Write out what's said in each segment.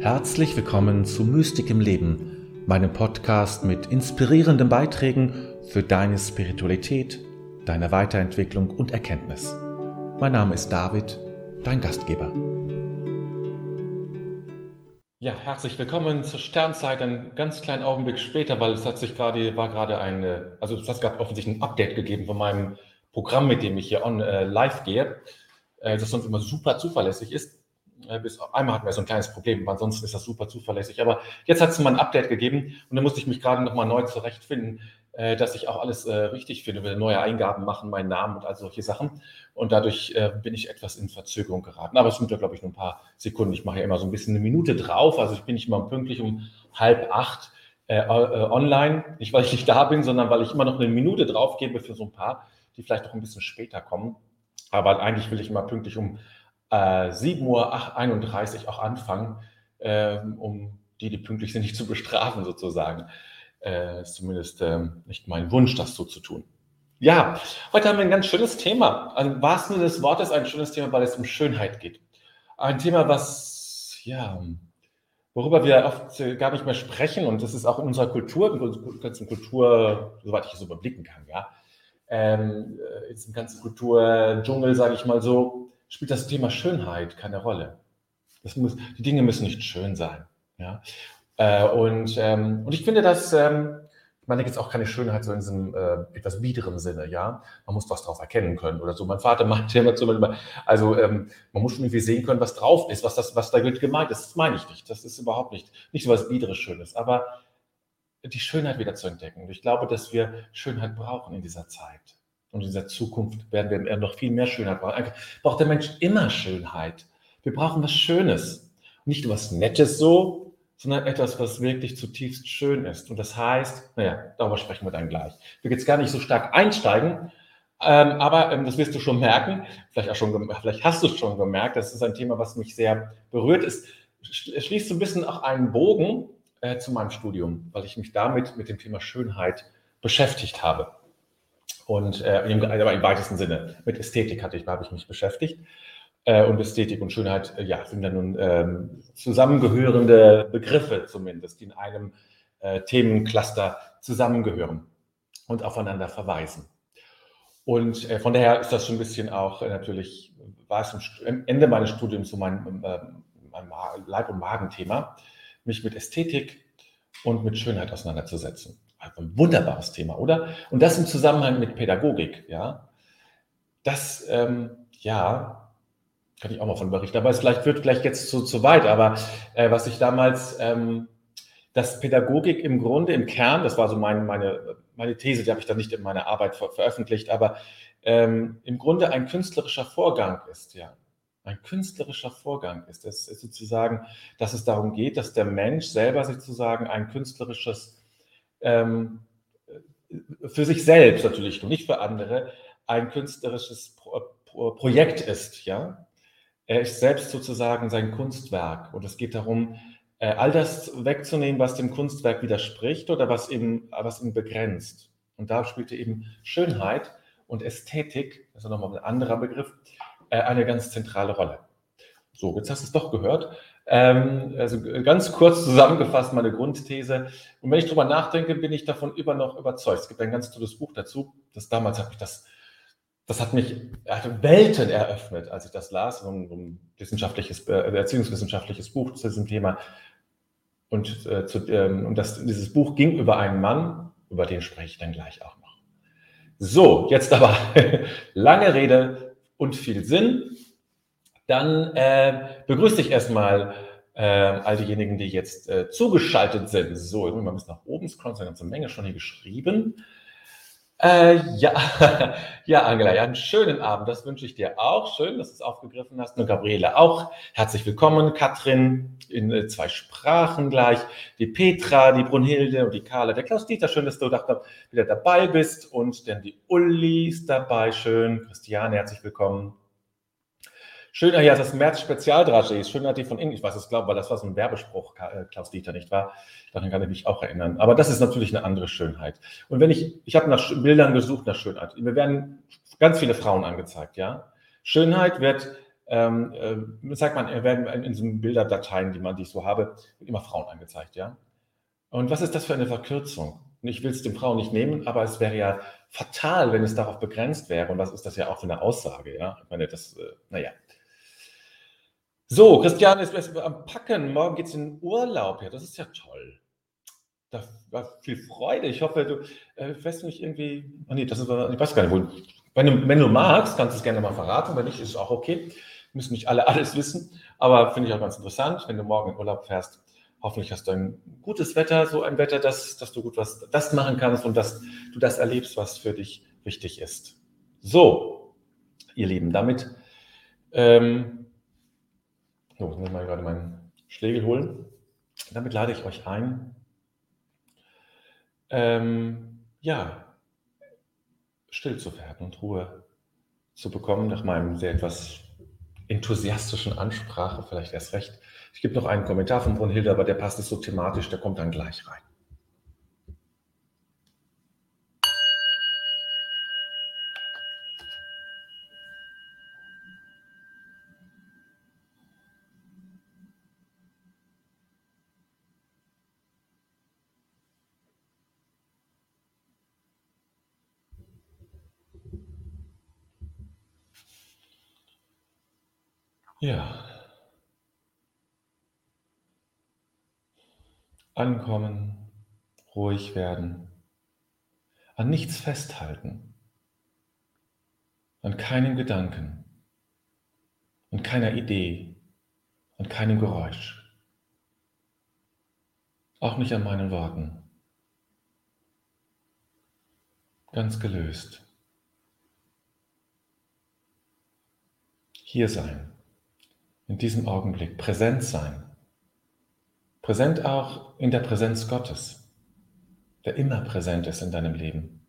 Herzlich willkommen zu Mystik im Leben, meinem Podcast mit inspirierenden Beiträgen für deine Spiritualität, deine Weiterentwicklung und Erkenntnis. Mein Name ist David, dein Gastgeber. Ja, herzlich willkommen zur Sternzeit. Einen ganz kleinen Augenblick später, weil es hat sich gerade, war gerade ein, also es hat offensichtlich ein Update gegeben von meinem Programm, mit dem ich hier on, äh, live gehe, äh, das sonst immer super zuverlässig ist. Äh, bis einmal hatten wir so ein kleines Problem, aber ansonsten ist das super zuverlässig. Aber jetzt hat es mal ein Update gegeben und da musste ich mich gerade nochmal neu zurechtfinden, äh, dass ich auch alles äh, richtig finde, will neue Eingaben machen, meinen Namen und all solche Sachen. Und dadurch bin ich etwas in Verzögerung geraten. Aber es sind ja, glaube ich, nur ein paar Sekunden. Ich mache ja immer so ein bisschen eine Minute drauf. Also ich bin nicht mal pünktlich um halb acht äh, online. Nicht, weil ich nicht da bin, sondern weil ich immer noch eine Minute drauf gebe für so ein paar, die vielleicht noch ein bisschen später kommen. Aber eigentlich will ich immer pünktlich um äh, 7.31 Uhr auch anfangen, äh, um die, die pünktlich sind, nicht zu bestrafen sozusagen. Äh, ist zumindest äh, nicht mein Wunsch, das so zu tun. Ja, heute haben wir ein ganz schönes Thema. Also im wahrsten Sinne des Wortes ein schönes Thema, weil es um Schönheit geht. Ein Thema, was, ja, worüber wir oft gar nicht mehr sprechen und das ist auch in unserer Kultur, in unserer ganzen Kultur, soweit ich es überblicken kann, ja, ähm, äh, in diesem ganzen Kultur-Dschungel, sage ich mal so, spielt das Thema Schönheit keine Rolle. Das muss, die Dinge müssen nicht schön sein. Ja? Äh, und, ähm, und ich finde das, ähm, ich meine jetzt auch keine Schönheit so in diesem äh, etwas biederen Sinne, ja. Man muss was drauf erkennen können oder so. Mein Vater meinte immer zu mir, also ähm, man muss schon irgendwie sehen können, was drauf ist, was, das, was da gemeint ist. Das meine ich nicht. Das ist überhaupt nicht, nicht so was Biederes Schönes. Aber die Schönheit wieder zu entdecken. Und ich glaube, dass wir Schönheit brauchen in dieser Zeit. Und in dieser Zukunft werden wir noch viel mehr Schönheit brauchen. Eigentlich braucht der Mensch immer Schönheit. Wir brauchen was Schönes. Nicht was Nettes so, sondern etwas, was wirklich zutiefst schön ist. Und das heißt, naja, darüber sprechen wir dann gleich. Ich will jetzt gar nicht so stark einsteigen, ähm, aber ähm, das wirst du schon merken, vielleicht, auch schon, vielleicht hast du es schon gemerkt, das ist ein Thema, was mich sehr berührt. Es schließt so ein bisschen auch einen Bogen äh, zu meinem Studium, weil ich mich damit mit dem Thema Schönheit beschäftigt habe. Und äh, im, aber im weitesten Sinne mit Ästhetik hatte ich, habe ich mich beschäftigt. Äh, und Ästhetik und Schönheit, äh, ja, sind ja nun ähm, zusammengehörende Begriffe zumindest, die in einem äh, Themencluster zusammengehören und aufeinander verweisen. Und äh, von daher ist das schon ein bisschen auch äh, natürlich, war es am Ende meines Studiums so mein, mein Leib- und Magenthema, mich mit Ästhetik und mit Schönheit auseinanderzusetzen. Ein wunderbares Thema, oder? Und das im Zusammenhang mit Pädagogik, ja. Das, ähm, ja, kann ich auch mal von berichten, aber es vielleicht wird gleich jetzt zu, zu weit. Aber äh, was ich damals, ähm, dass Pädagogik im Grunde, im Kern, das war so mein, meine, meine These, die habe ich dann nicht in meiner Arbeit ver veröffentlicht, aber ähm, im Grunde ein künstlerischer Vorgang ist, ja. Ein künstlerischer Vorgang ist. Es ist sozusagen, dass es darum geht, dass der Mensch selber sozusagen ein künstlerisches ähm, für sich selbst natürlich, nicht für andere, ein künstlerisches Pro Pro Projekt ist. Ja? Er ist selbst sozusagen sein Kunstwerk und es geht darum, äh, all das wegzunehmen, was dem Kunstwerk widerspricht oder was ihm, was ihn begrenzt. Und da spielte eben Schönheit und Ästhetik, das ist nochmal ein anderer Begriff, äh, eine ganz zentrale Rolle. So, jetzt hast du es doch gehört. Ähm, also ganz kurz zusammengefasst meine Grundthese. Und wenn ich darüber nachdenke, bin ich davon immer noch überzeugt. Es gibt ein ganz tolles Buch dazu. Das damals hat mich das, das hat mich hat Welten eröffnet, als ich das las. Um, um wissenschaftliches, äh, erziehungswissenschaftliches Buch zu diesem Thema. Und, äh, zu, ähm, und das, dieses Buch ging über einen Mann, über den spreche ich dann gleich auch noch. So, jetzt aber lange Rede und viel Sinn. Dann äh, begrüße ich erstmal äh, all diejenigen, die jetzt äh, zugeschaltet sind. So, ich muss mal ein nach oben scrollen, ist eine ganze Menge schon hier geschrieben. Äh, ja, ja, Angela, ja, einen schönen Abend. Das wünsche ich dir auch. Schön, dass du es aufgegriffen hast. Und Gabriele auch. Herzlich willkommen. Katrin in äh, zwei Sprachen gleich. Die Petra, die Brunhilde und die Carla. Der Klaus-Dieter, schön, dass du wieder dabei bist. Und dann die Uli ist dabei. Schön. Christiane, herzlich willkommen. Schöner ja, das März-Spezialdragés. Schön hat die von Ihnen, ich weiß es, glaube weil das war so ein Werbespruch, äh, Klaus Dieter, nicht wahr? Daran kann ich mich auch erinnern. Aber das ist natürlich eine andere Schönheit. Und wenn ich, ich habe nach Bildern gesucht nach Schönheit. Mir werden ganz viele Frauen angezeigt, ja. Schönheit wird ähm, äh, sagt man, werden in, so Bilderdateien, die man, die ich so habe, immer Frauen angezeigt, ja. Und was ist das für eine Verkürzung? Ich will es den Frauen nicht nehmen, aber es wäre ja fatal, wenn es darauf begrenzt wäre. Und was ist das ja auch für eine Aussage, ja? Ich meine, das, äh, naja. So, Christian ist am Packen. Morgen geht es in Urlaub. Ja, das ist ja toll. Da war viel Freude. Ich hoffe, du äh, weißt nicht irgendwie. Oh nee, das ist, ich weiß gar nicht, wo. Wenn du, wenn du magst, kannst du es gerne mal verraten. Wenn nicht, ist es auch okay. Müssen nicht alle alles wissen. Aber finde ich auch ganz interessant, wenn du morgen in Urlaub fährst. Hoffentlich hast du ein gutes Wetter, so ein Wetter, dass, dass du gut was das machen kannst und dass du das erlebst, was für dich wichtig ist. So, ihr Lieben, damit ähm, so, ich muss mal gerade meinen Schlägel holen. Damit lade ich euch ein, ähm, ja, still zu werden und Ruhe zu bekommen nach meinem sehr etwas enthusiastischen Ansprache, vielleicht erst recht. Ich gebe noch einen Kommentar von Brunhilde, aber der passt nicht so thematisch, der kommt dann gleich rein. Ja. Ankommen, ruhig werden, an nichts festhalten, an keinem Gedanken, an keiner Idee, an keinem Geräusch, auch nicht an meinen Worten. Ganz gelöst. Hier sein in diesem Augenblick präsent sein. Präsent auch in der Präsenz Gottes, der immer präsent ist in deinem Leben.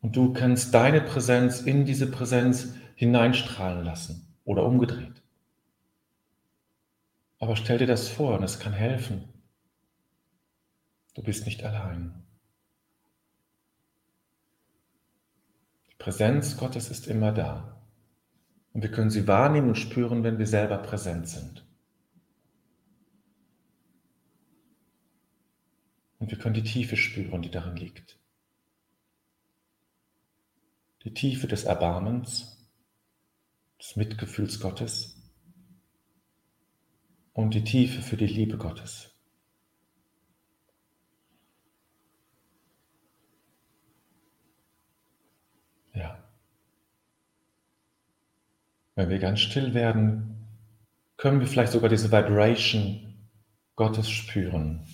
Und du kannst deine Präsenz in diese Präsenz hineinstrahlen lassen oder umgedreht. Aber stell dir das vor und es kann helfen. Du bist nicht allein. Die Präsenz Gottes ist immer da. Und wir können sie wahrnehmen und spüren, wenn wir selber präsent sind. Und wir können die Tiefe spüren, die darin liegt. Die Tiefe des Erbarmens, des Mitgefühls Gottes und die Tiefe für die Liebe Gottes. Ja. Wenn wir ganz still werden, können wir vielleicht sogar diese Vibration Gottes spüren,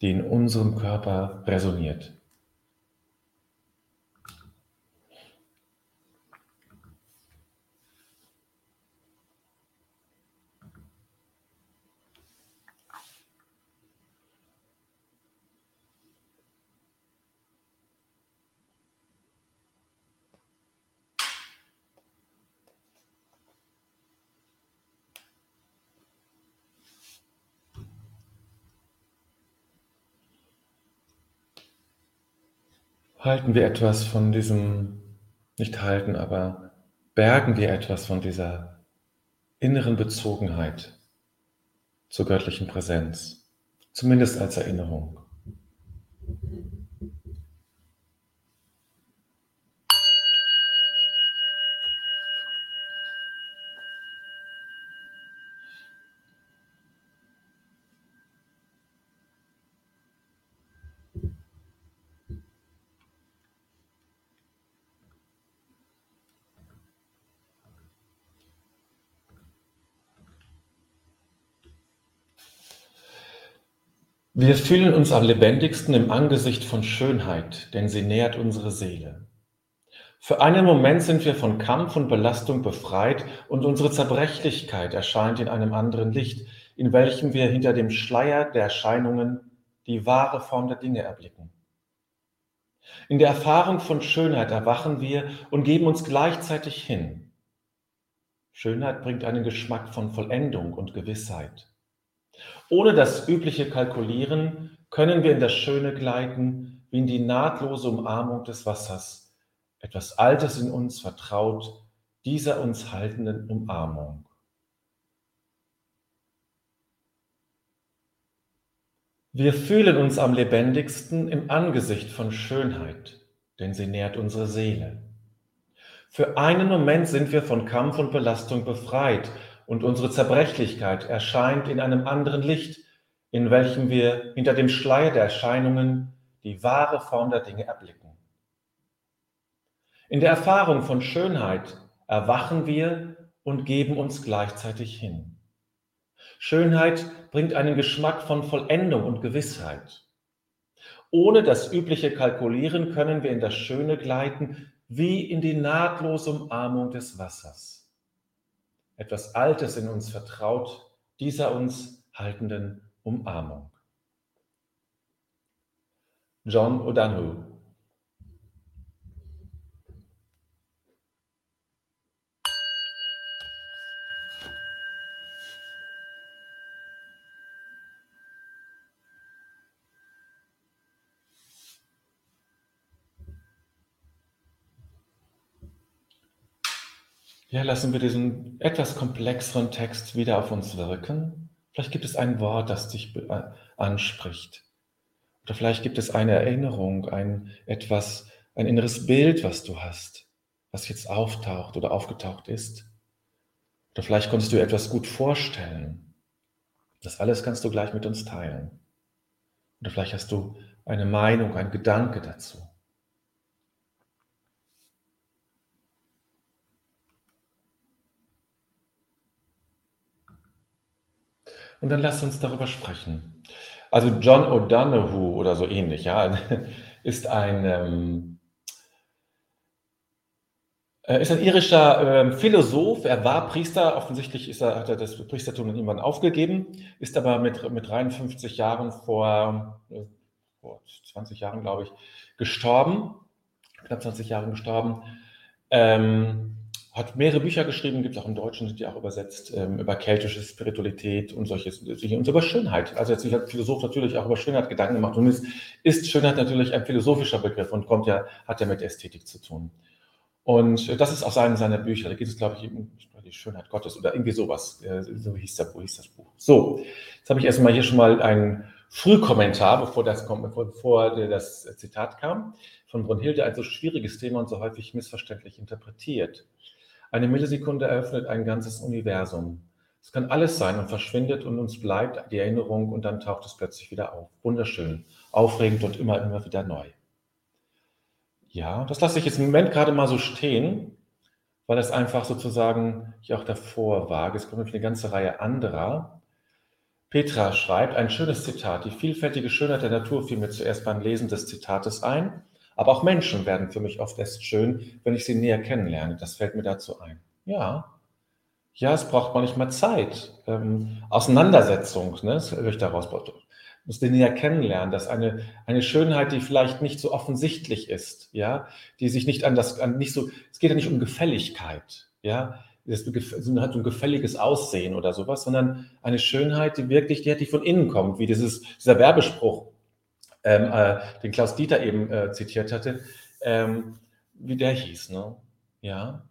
die in unserem Körper resoniert. Halten wir etwas von diesem, nicht halten, aber bergen wir etwas von dieser inneren Bezogenheit zur göttlichen Präsenz, zumindest als Erinnerung. Wir fühlen uns am lebendigsten im Angesicht von Schönheit, denn sie nährt unsere Seele. Für einen Moment sind wir von Kampf und Belastung befreit und unsere Zerbrechlichkeit erscheint in einem anderen Licht, in welchem wir hinter dem Schleier der Erscheinungen die wahre Form der Dinge erblicken. In der Erfahrung von Schönheit erwachen wir und geben uns gleichzeitig hin. Schönheit bringt einen Geschmack von Vollendung und Gewissheit. Ohne das übliche Kalkulieren können wir in das Schöne gleiten, wie in die nahtlose Umarmung des Wassers. Etwas Altes in uns vertraut, dieser uns haltenden Umarmung. Wir fühlen uns am lebendigsten im Angesicht von Schönheit, denn sie nährt unsere Seele. Für einen Moment sind wir von Kampf und Belastung befreit und unsere Zerbrechlichkeit erscheint in einem anderen Licht, in welchem wir hinter dem Schleier der Erscheinungen die wahre Form der Dinge erblicken. In der Erfahrung von Schönheit erwachen wir und geben uns gleichzeitig hin. Schönheit bringt einen Geschmack von Vollendung und Gewissheit. Ohne das übliche Kalkulieren können wir in das Schöne gleiten, wie in die nahtlose Umarmung des Wassers. Etwas Altes in uns vertraut dieser uns haltenden Umarmung. John O'Donoghue Ja, lassen wir diesen etwas komplexeren Text wieder auf uns wirken. Vielleicht gibt es ein Wort, das dich äh, anspricht. Oder vielleicht gibt es eine Erinnerung, ein etwas, ein inneres Bild, was du hast, was jetzt auftaucht oder aufgetaucht ist. Oder vielleicht konntest du etwas gut vorstellen. Das alles kannst du gleich mit uns teilen. Oder vielleicht hast du eine Meinung, einen Gedanke dazu. Und dann lasst uns darüber sprechen. Also John O'Donoghue oder so ähnlich, ja, ist ein, ähm, äh, ist ein irischer ähm, Philosoph. Er war Priester. Offensichtlich ist er, hat er das Priestertum irgendwann aufgegeben, ist aber mit, mit 53 Jahren vor, äh, vor 20 Jahren, glaube ich, gestorben. Knapp 20 Jahren gestorben. Ähm, hat mehrere Bücher geschrieben, gibt es auch im Deutschen, sind die auch übersetzt, ähm, über keltische Spiritualität und solches, und über Schönheit. Also jetzt als Philosoph natürlich auch über Schönheit Gedanken gemacht. Und es ist Schönheit natürlich ein philosophischer Begriff und kommt ja, hat ja mit Ästhetik zu tun. Und das ist aus einem seiner Bücher. Da geht es, glaube ich, um die Schönheit Gottes oder irgendwie sowas. So hieß, der, hieß das Buch. So, jetzt habe ich erstmal hier schon mal einen Frühkommentar, bevor das, bevor das Zitat kam, von Brunhilde, ein so schwieriges Thema und so häufig missverständlich interpretiert. Eine Millisekunde eröffnet ein ganzes Universum. Es kann alles sein und verschwindet und uns bleibt die Erinnerung und dann taucht es plötzlich wieder auf. Wunderschön, aufregend und immer, immer wieder neu. Ja, das lasse ich jetzt im Moment gerade mal so stehen, weil es einfach sozusagen ich auch davor wage. Es kommt nämlich eine ganze Reihe anderer. Petra schreibt ein schönes Zitat. Die vielfältige Schönheit der Natur fiel mir zuerst beim Lesen des Zitates ein. Aber auch Menschen werden für mich oft erst schön, wenn ich sie näher kennenlerne. Das fällt mir dazu ein. Ja, ja, es braucht manchmal Zeit, ähm, Auseinandersetzung, ne, das höre ich daraus. Muss den näher kennenlernen, dass eine, eine Schönheit, die vielleicht nicht so offensichtlich ist, ja, die sich nicht an das, an nicht so, es geht ja nicht um Gefälligkeit, ja, es hat ein gefälliges Aussehen oder sowas, sondern eine Schönheit, die wirklich, die, die von innen kommt, wie dieses, dieser Werbespruch, ähm, äh, den Klaus Dieter eben äh, zitiert hatte, ähm, wie der hieß. Ne? Ja.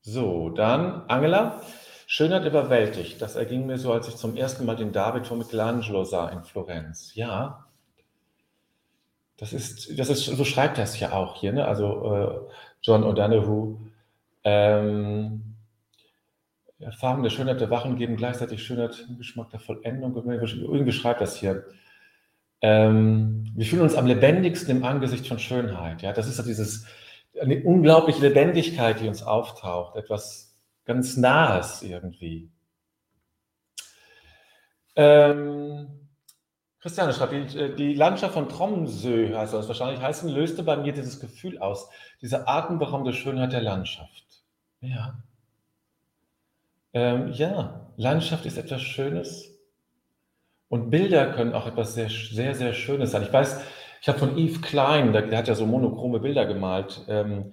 So, dann Angela. Schönheit überwältigt. Das erging mir so, als ich zum ersten Mal den David von Michelangelo sah in Florenz. Ja, das ist, das ist, so schreibt er es ja auch hier, ne? also äh, John O'Donoghue. Ähm, Erfahrung der Schönheit der Wachen geben gleichzeitig Schönheit, Geschmack der Vollendung. Irgendwie schreibt das hier. Ähm, wir fühlen uns am lebendigsten im Angesicht von Schönheit. Ja, das ist ja dieses, eine unglaubliche Lebendigkeit, die uns auftaucht, etwas ganz Nahes irgendwie. Ähm, Christiane schreibt, die, äh, die, Landschaft von Tromsø heißt das wahrscheinlich heißen, löste bei mir dieses Gefühl aus, diese atemberaubende Schönheit der Landschaft. Ja. Ähm, ja, Landschaft ist etwas Schönes, und Bilder können auch etwas sehr, sehr, sehr Schönes sein. Ich weiß, ich habe von Yves Klein, der, der, hat ja so monochrome Bilder gemalt, ähm,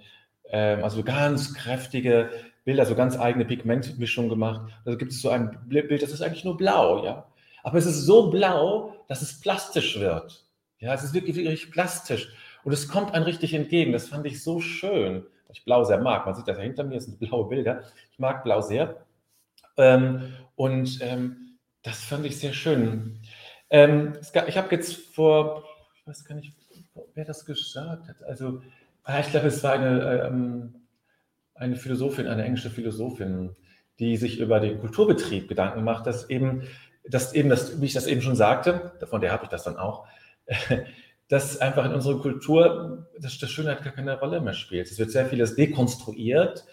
ähm, also ganz kräftige Bilder, so ganz eigene Pigmentmischung gemacht. Da gibt es so ein Bild, das ist eigentlich nur blau, ja. Aber es ist so blau, dass es plastisch wird. Ja, es ist wirklich, wirklich plastisch. Und es kommt einem richtig entgegen. Das fand ich so schön. Ich Blau sehr mag. Man sieht das ja hinter mir, das sind blaue Bilder. Ich mag Blau sehr. Ähm, und ähm, das fand ich sehr schön. Ähm, gab, ich habe jetzt vor, ich weiß gar nicht, wer das gesagt hat. Also, ah, ich glaube, es war eine, ähm, eine Philosophin, eine englische Philosophin, die sich über den Kulturbetrieb Gedanken macht, dass eben, dass eben das, wie ich das eben schon sagte, von der habe ich das dann auch, dass einfach in unserer Kultur das, das Schönheit gar keine Rolle mehr spielt. Es wird sehr vieles dekonstruiert,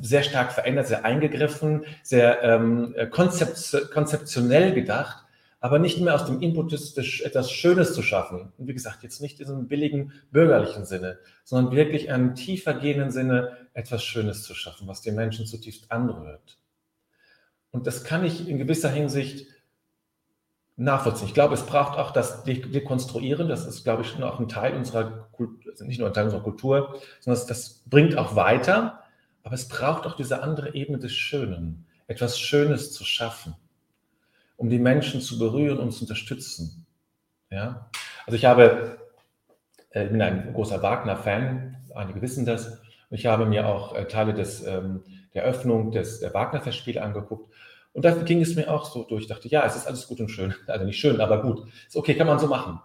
sehr stark verändert, sehr eingegriffen, sehr ähm, konzeptionell gedacht aber nicht mehr aus dem Impetus, etwas Schönes zu schaffen. Und wie gesagt, jetzt nicht in einem billigen bürgerlichen Sinne, sondern wirklich in einem tiefer gehenden Sinne etwas Schönes zu schaffen, was den Menschen zutiefst anrührt. Und das kann ich in gewisser Hinsicht nachvollziehen. Ich glaube, es braucht auch das Dekonstruieren. Das ist, glaube ich, schon auch ein Teil unserer Kultur, also nicht nur ein Teil unserer Kultur, sondern das, das bringt auch weiter. Aber es braucht auch diese andere Ebene des Schönen, etwas Schönes zu schaffen um die Menschen zu berühren und zu unterstützen. Ja? Also ich habe, äh, ich bin ein großer Wagner-Fan, einige wissen das, und ich habe mir auch äh, Teile des, ähm, der Öffnung des Wagner-Festspiele angeguckt. Und da ging es mir auch so durch. Ich dachte, ja, es ist alles gut und schön. Also nicht schön, aber gut. Ist okay, kann man so machen.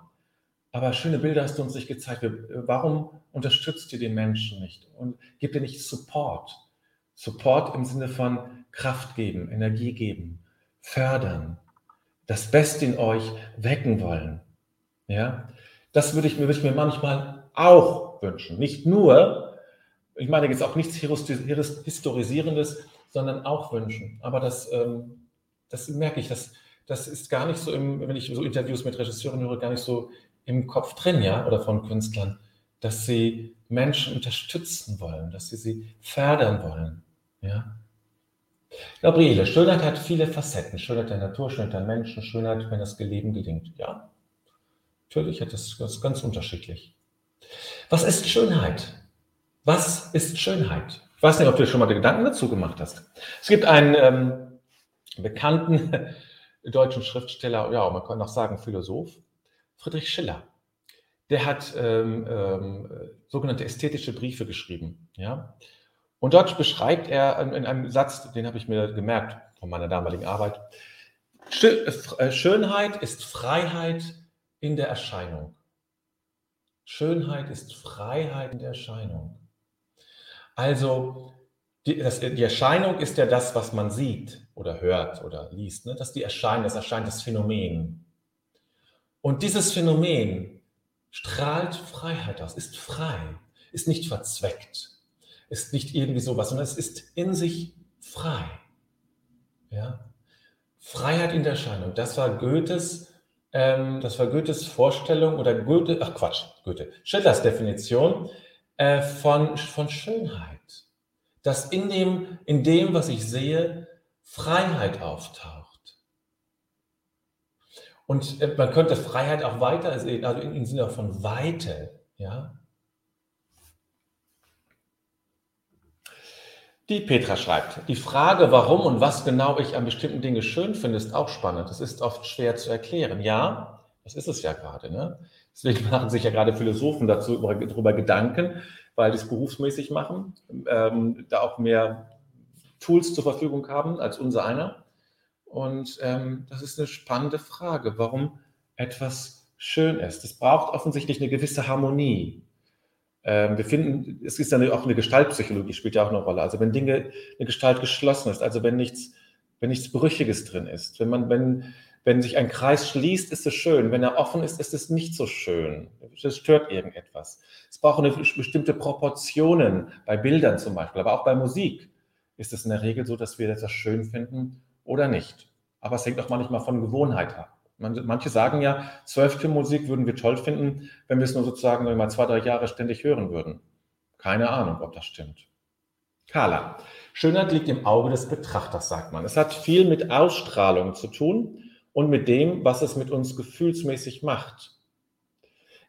Aber schöne Bilder hast du uns nicht gezeigt. Warum unterstützt ihr den Menschen nicht? Und gibt ihr nicht Support? Support im Sinne von Kraft geben, Energie geben, fördern, das Beste in euch wecken wollen. Ja, das würde ich mir, würde ich mir manchmal auch wünschen. Nicht nur, ich meine jetzt auch nichts Historisierendes, sondern auch wünschen. Aber das, ähm, das merke ich, das, das ist gar nicht so, im, wenn ich so Interviews mit Regisseuren höre, gar nicht so im Kopf drin, ja, oder von Künstlern, dass sie Menschen unterstützen wollen, dass sie sie fördern wollen, ja. Gabriele, Schönheit hat viele Facetten. Schönheit der Natur, Schönheit der Menschen, Schönheit, wenn das Leben gelingt. Ja, natürlich hat das, das ganz unterschiedlich. Was ist Schönheit? Was ist Schönheit? Ich weiß nicht, ob du dir schon mal Gedanken dazu gemacht hast. Es gibt einen ähm, bekannten deutschen Schriftsteller, ja, man kann auch sagen Philosoph, Friedrich Schiller. Der hat ähm, ähm, sogenannte ästhetische Briefe geschrieben. Ja? Und dort beschreibt er in einem Satz, den habe ich mir gemerkt von meiner damaligen Arbeit, äh, Schönheit ist Freiheit in der Erscheinung. Schönheit ist Freiheit in der Erscheinung. Also die, das, die, Erscheinung ist ja das, was man sieht oder hört oder liest. Ne? Das die Erscheinung, das erscheint das Phänomen. Und dieses Phänomen strahlt Freiheit aus, ist frei, ist nicht verzweckt ist nicht irgendwie sowas, sondern es ist in sich frei. Ja? Freiheit in der Erscheinung. Das war Goethes, ähm, das war Goethes Vorstellung oder Goethe, ach Quatsch, Goethe, Schillers Definition äh, von, von Schönheit. Dass in dem, in dem, was ich sehe, Freiheit auftaucht. Und äh, man könnte Freiheit auch weiter sehen, also im Sinne von Weite, ja. Die Petra schreibt, die Frage, warum und was genau ich an bestimmten Dingen schön finde, ist auch spannend. Das ist oft schwer zu erklären. Ja, das ist es ja gerade. Ne? Deswegen machen sich ja gerade Philosophen dazu darüber Gedanken, weil die es berufsmäßig machen, ähm, da auch mehr Tools zur Verfügung haben als unser einer. Und ähm, das ist eine spannende Frage, warum etwas schön ist. Es braucht offensichtlich eine gewisse Harmonie. Ähm, wir finden, es ist dann auch eine Gestaltpsychologie, spielt ja auch eine Rolle. Also wenn Dinge, eine Gestalt geschlossen ist, also wenn nichts, wenn nichts Brüchiges drin ist, wenn man, wenn, wenn sich ein Kreis schließt, ist es schön. Wenn er offen ist, ist es nicht so schön. Das stört irgendetwas. Es braucht eine bestimmte Proportionen bei Bildern zum Beispiel, aber auch bei Musik ist es in der Regel so, dass wir das schön finden oder nicht. Aber es hängt auch manchmal von Gewohnheit ab. Manche sagen ja, Zwölftonmusik würden wir toll finden, wenn wir es nur sozusagen mal zwei, drei Jahre ständig hören würden. Keine Ahnung, ob das stimmt. Carla. Schönheit liegt im Auge des Betrachters, sagt man. Es hat viel mit Ausstrahlung zu tun und mit dem, was es mit uns gefühlsmäßig macht.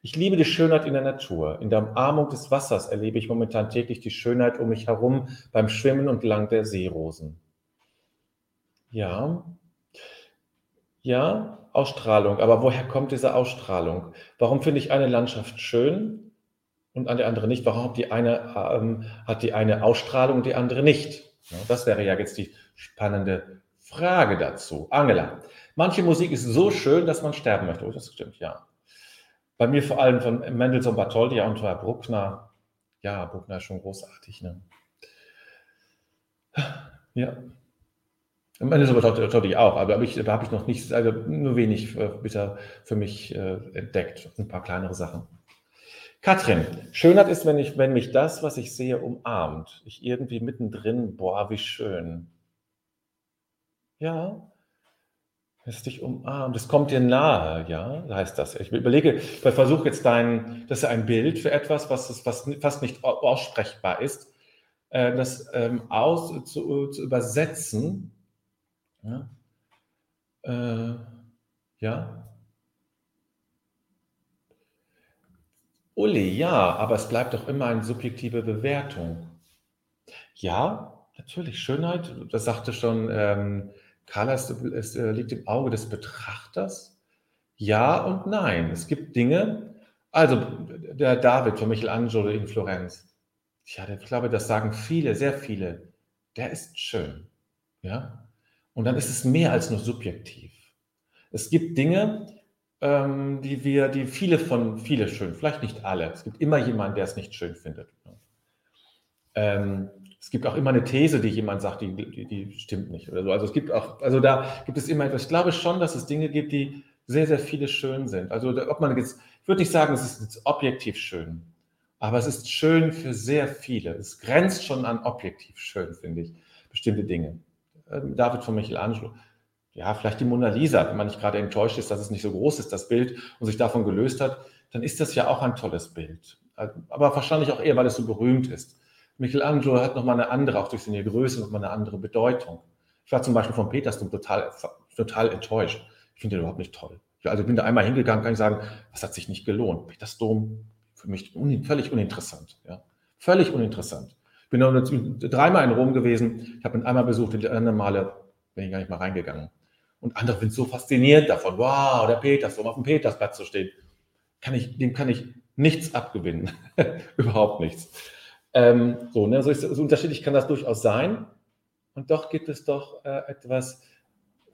Ich liebe die Schönheit in der Natur. In der Umarmung des Wassers erlebe ich momentan täglich die Schönheit um mich herum beim Schwimmen und lang der Seerosen. Ja, ja, Ausstrahlung. Aber woher kommt diese Ausstrahlung? Warum finde ich eine Landschaft schön? und der andere nicht? Warum hat die eine, ähm, hat die eine Ausstrahlung und die andere nicht? Ja, das wäre ja jetzt die spannende Frage dazu. Angela, manche Musik ist so schön, dass man sterben möchte. Oh, das stimmt, ja. Bei mir vor allem von Mendelssohn Bartholdy und Bruckner. Ja, Bruckner ist schon großartig. Ne? Ja. Mendelssohn Bartholdy auch, aber ich, da habe ich noch nicht, also nur wenig äh, bitte für mich äh, entdeckt. Ein paar kleinere Sachen. Katrin, Schönheit ist, wenn, ich, wenn mich das, was ich sehe, umarmt. Ich irgendwie mittendrin, boah, wie schön. Ja, es dich umarmt, es kommt dir nahe, ja, heißt das. Ich überlege, ich versuche jetzt dein, das ist ein Bild für etwas, was, was fast nicht aussprechbar ist, äh, das ähm, aus, zu, zu, übersetzen. Ja. Äh, ja. Uli, ja, aber es bleibt doch immer eine subjektive Bewertung. Ja, natürlich, Schönheit, das sagte schon ähm, Carla, es, es äh, liegt im Auge des Betrachters. Ja und nein. Es gibt Dinge, also der David von Michelangelo in Florenz, ja, ich glaube, das sagen viele, sehr viele, der ist schön. Ja? Und dann ist es mehr als nur subjektiv. Es gibt Dinge, ähm, die wir, die viele von, viele schön, vielleicht nicht alle. Es gibt immer jemanden, der es nicht schön findet. Ähm, es gibt auch immer eine These, die jemand sagt, die, die, die, stimmt nicht oder so. Also es gibt auch, also da gibt es immer etwas. Ich glaube schon, dass es Dinge gibt, die sehr, sehr viele schön sind. Also ob man jetzt, ich würde nicht sagen, es ist jetzt objektiv schön, aber es ist schön für sehr viele. Es grenzt schon an objektiv schön, finde ich, bestimmte Dinge. Ähm, David von Michelangelo, ja, vielleicht die Mona Lisa, wenn man nicht gerade enttäuscht ist, dass es nicht so groß ist, das Bild, und sich davon gelöst hat, dann ist das ja auch ein tolles Bild. Aber wahrscheinlich auch eher, weil es so berühmt ist. Michelangelo hat nochmal eine andere, auch durch seine Größe, nochmal eine andere Bedeutung. Ich war zum Beispiel von Petersdom total, total enttäuscht. Ich finde den überhaupt nicht toll. Also bin da einmal hingegangen, kann ich sagen, das hat sich nicht gelohnt. Petersdom für mich un, völlig uninteressant. Ja. Völlig uninteressant. Ich bin dreimal in Rom gewesen, ich habe ihn einmal besucht, die anderen Male bin ich gar nicht mal reingegangen. Und andere sind so fasziniert davon, wow, der Peters, um auf dem Petersplatz zu stehen. Kann ich, dem kann ich nichts abgewinnen. Überhaupt nichts. Ähm, so, ne, so, so unterschiedlich kann das durchaus sein. Und doch gibt es doch äh, etwas,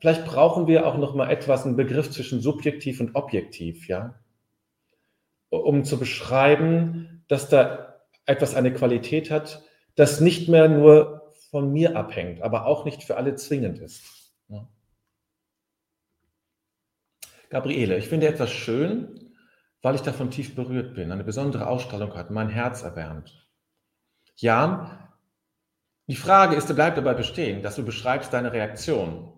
vielleicht brauchen wir auch noch mal etwas, einen Begriff zwischen subjektiv und objektiv, ja, um zu beschreiben, dass da etwas eine Qualität hat, das nicht mehr nur von mir abhängt, aber auch nicht für alle zwingend ist. Gabriele, ich finde etwas schön, weil ich davon tief berührt bin, eine besondere Ausstrahlung hat, mein Herz erwärmt. Ja, die Frage ist, bleibt dabei bestehen, dass du beschreibst deine Reaktion.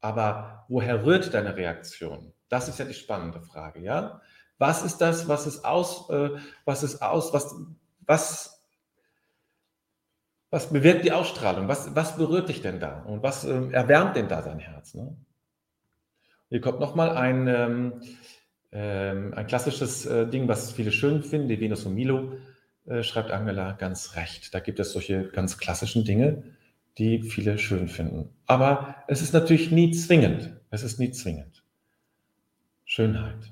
Aber woher rührt deine Reaktion? Das ist ja die spannende Frage, ja? Was ist das, was es aus, äh, was es aus, was, was, was bewirkt die Ausstrahlung? Was, was berührt dich denn da? Und was äh, erwärmt denn da dein Herz? Ne? Hier kommt nochmal ein, ähm, ähm, ein klassisches äh, Ding, was viele schön finden, die Venus und Milo, äh, schreibt Angela ganz recht. Da gibt es solche ganz klassischen Dinge, die viele schön finden. Aber es ist natürlich nie zwingend. Es ist nie zwingend. Schönheit.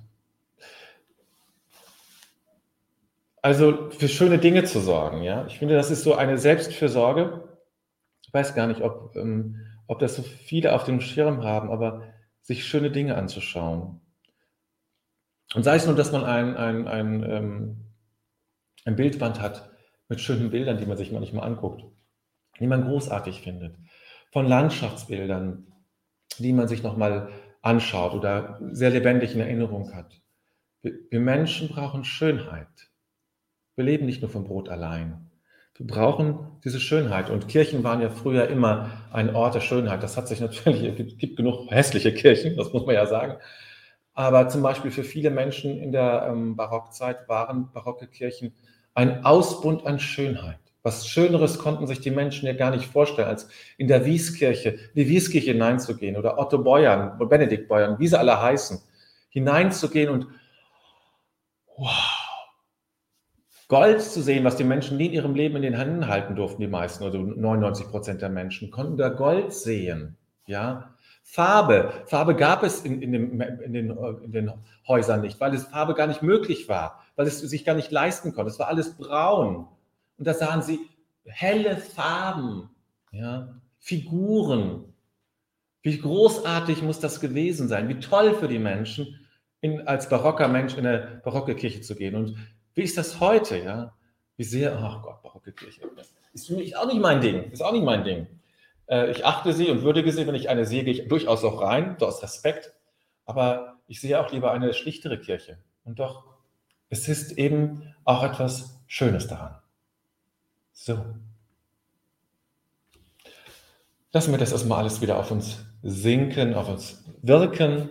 Also für schöne Dinge zu sorgen, ja. Ich finde, das ist so eine Selbstfürsorge. Ich weiß gar nicht, ob, ähm, ob das so viele auf dem Schirm haben, aber sich schöne Dinge anzuschauen. Und sei es nur, dass man ein, ein, ein, ähm, ein Bildband hat mit schönen Bildern, die man sich manchmal anguckt, die man großartig findet. Von Landschaftsbildern, die man sich nochmal anschaut oder sehr lebendig in Erinnerung hat. Wir Menschen brauchen Schönheit. Wir leben nicht nur vom Brot allein. Wir brauchen diese Schönheit. Und Kirchen waren ja früher immer ein Ort der Schönheit. Das hat sich natürlich, es gibt genug hässliche Kirchen, das muss man ja sagen. Aber zum Beispiel für viele Menschen in der ähm, Barockzeit waren barocke Kirchen ein Ausbund an Schönheit. Was Schöneres konnten sich die Menschen ja gar nicht vorstellen, als in der Wieskirche, in die Wieskirche hineinzugehen oder Otto Beuern, Benedikt Beuern, wie sie alle heißen, hineinzugehen und wow, Gold zu sehen, was die Menschen nie in ihrem Leben in den Händen halten durften, die meisten, also 99 Prozent der Menschen, konnten da Gold sehen. Ja, Farbe. Farbe gab es in, in, dem, in, den, in den Häusern nicht, weil es Farbe gar nicht möglich war, weil es sich gar nicht leisten konnte. Es war alles braun. Und da sahen sie helle Farben, ja, Figuren. Wie großartig muss das gewesen sein? Wie toll für die Menschen, als barocker Mensch in eine barocke Kirche zu gehen. Und wie ist das heute? Ja? Wie sehr, ach Gott, barocke Kirche. Ist für mich auch nicht mein Ding. Ist auch nicht mein Ding. Äh, ich achte sie und würdige sie, wenn ich eine sehe, gehe ich durchaus auch rein, aus Respekt. Aber ich sehe auch lieber eine schlichtere Kirche. Und doch, es ist eben auch etwas Schönes daran. So. Lassen wir das erstmal alles wieder auf uns sinken, auf uns wirken.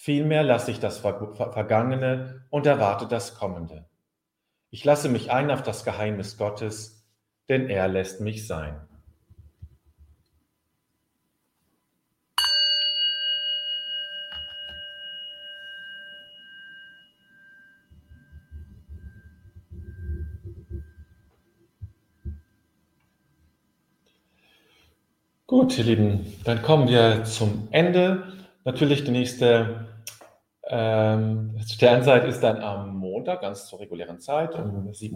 Vielmehr lasse ich das Vergangene und erwarte das Kommende. Ich lasse mich ein auf das Geheimnis Gottes, denn er lässt mich sein. Gut, ihr Lieben, dann kommen wir zum Ende. Natürlich die nächste ähm, Sternzeit ist dann am Montag, ganz zur regulären Zeit, um 7.30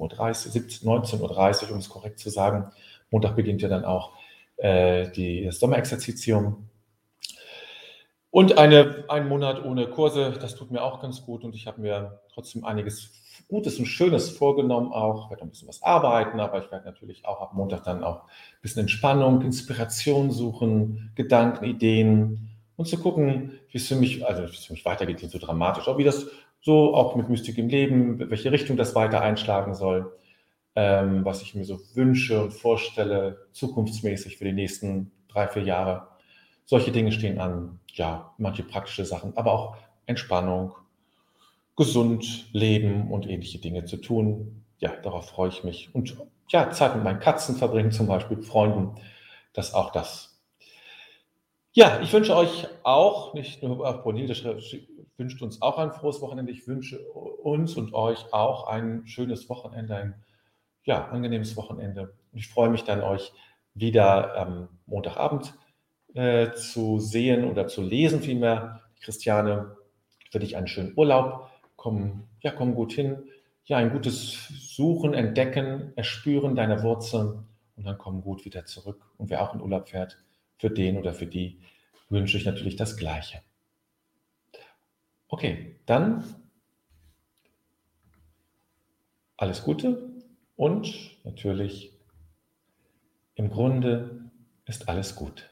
Uhr, 19.30 Uhr, um es korrekt zu sagen. Montag beginnt ja dann auch äh, die, das Sommerexerzitium. Und eine, einen Monat ohne Kurse, das tut mir auch ganz gut und ich habe mir trotzdem einiges Gutes und Schönes vorgenommen auch. Ich werde ein bisschen was arbeiten, aber ich werde natürlich auch ab Montag dann auch ein bisschen Entspannung, Inspiration suchen, Gedanken, Ideen, und zu gucken, wie es für mich, also wie es für mich weitergeht, nicht so dramatisch, aber wie das so auch mit Mystik im Leben, welche Richtung das weiter einschlagen soll, ähm, was ich mir so wünsche und vorstelle, zukunftsmäßig für die nächsten drei, vier Jahre. Solche Dinge stehen an, ja, manche praktische Sachen, aber auch Entspannung, gesund leben und ähnliche Dinge zu tun. Ja, darauf freue ich mich. Und ja, Zeit mit meinen Katzen verbringen, zum Beispiel Freunden, dass auch das ja, ich wünsche euch auch, nicht nur Brunhilde wünscht uns auch ein frohes Wochenende. Ich wünsche uns und euch auch ein schönes Wochenende, ein ja, angenehmes Wochenende. Ich freue mich dann, euch wieder am Montagabend äh, zu sehen oder zu lesen, vielmehr. Christiane, für dich einen schönen Urlaub. Komm, ja, komm gut hin. Ja, ein gutes Suchen, Entdecken, Erspüren deiner Wurzeln und dann komm gut wieder zurück. Und wer auch in Urlaub fährt, für den oder für die wünsche ich natürlich das Gleiche. Okay, dann alles Gute und natürlich im Grunde ist alles gut.